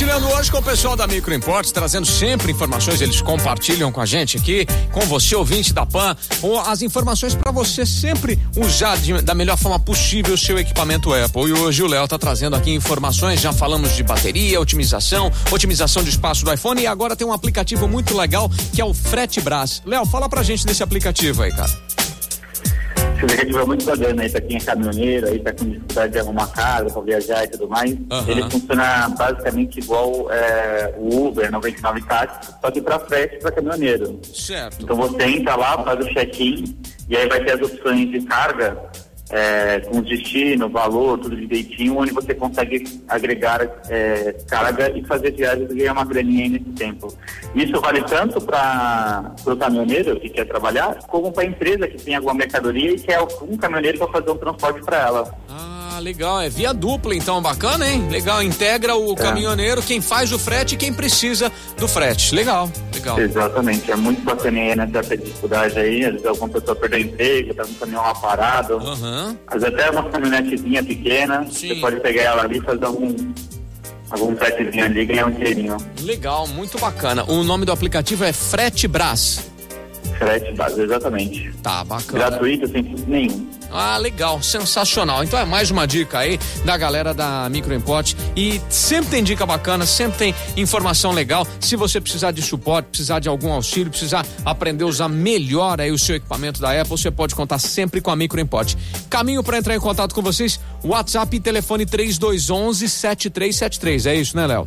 Compartilhando hoje com o pessoal da Micro Imports, trazendo sempre informações, eles compartilham com a gente aqui, com você, ouvinte da PAN, as informações para você sempre usar de, da melhor forma possível o seu equipamento Apple. E hoje o Léo tá trazendo aqui informações, já falamos de bateria, otimização, otimização de espaço do iPhone e agora tem um aplicativo muito legal que é o Fretbras. Léo, fala pra gente desse aplicativo aí, cara. É muito bacana aí pra quem é caminhoneiro, aí tá com dificuldade de arrumar casa, pra viajar e tudo mais. Aham. Ele funciona basicamente igual é, o Uber 99 táxi, só que pra frete pra caminhoneiro. Certo. Então você entra lá, faz o check-in e aí vai ter as opções de carga é, com destino, valor, tudo direitinho, onde você consegue agregar é, carga e fazer viagens e ganhar uma graninha nesse tempo. Isso vale tanto para o caminhoneiro que quer trabalhar, como para a empresa que tem alguma mercadoria e quer um caminhoneiro para fazer um transporte para ela. Ah, legal. É via dupla, então, bacana, hein? Legal. Integra o caminhoneiro, quem faz o frete e quem precisa do frete. Legal, legal. Exatamente, é muito bacana aí nessa dificuldade aí, às vezes alguma pessoa perdeu emprego, tá com o caminhão lá parado. Aham. Às vezes até uma caminhonetezinha pequena, Sim. você pode pegar ela ali e fazer algum, algum fretezinho ali e ganhar um dinheirinho. Legal, muito bacana. O nome do aplicativo é Fretebras. Frete base, exatamente. Tá, bacana. Gratuito, sem custo nenhum. Ah, legal, sensacional. Então é mais uma dica aí da galera da Micro Import. E sempre tem dica bacana, sempre tem informação legal. Se você precisar de suporte, precisar de algum auxílio, precisar aprender a usar melhor aí o seu equipamento da Apple, você pode contar sempre com a Micro Import. Caminho para entrar em contato com vocês, WhatsApp e telefone 3211 7373. É isso, né, Léo?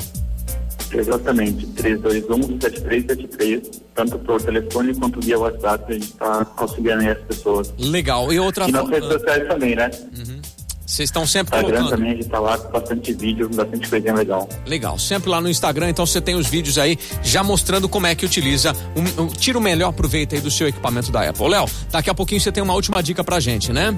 Exatamente, 321-7373, tanto por telefone quanto via WhatsApp, a gente está auxiliando aí as pessoas. Legal. E outra E nas redes sociais também, né? Vocês estão sempre Instagram colocando. também, a gente tá lá com bastante vídeo, bastante coisinha legal. Legal, sempre lá no Instagram, então você tem os vídeos aí já mostrando como é que utiliza, um, um, tira o melhor proveito aí do seu equipamento da Apple. Léo, daqui a pouquinho você tem uma última dica pra gente, né?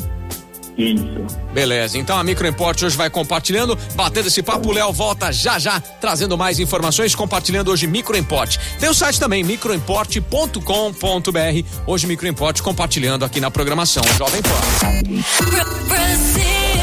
Isso. Beleza, então a Micro Import hoje vai compartilhando, batendo esse papo, o Léo volta já já, trazendo mais informações, compartilhando hoje Micro Import. Tem o site também, microimport.com.br, hoje Micro Import compartilhando aqui na programação Jovem Pan. Brazil's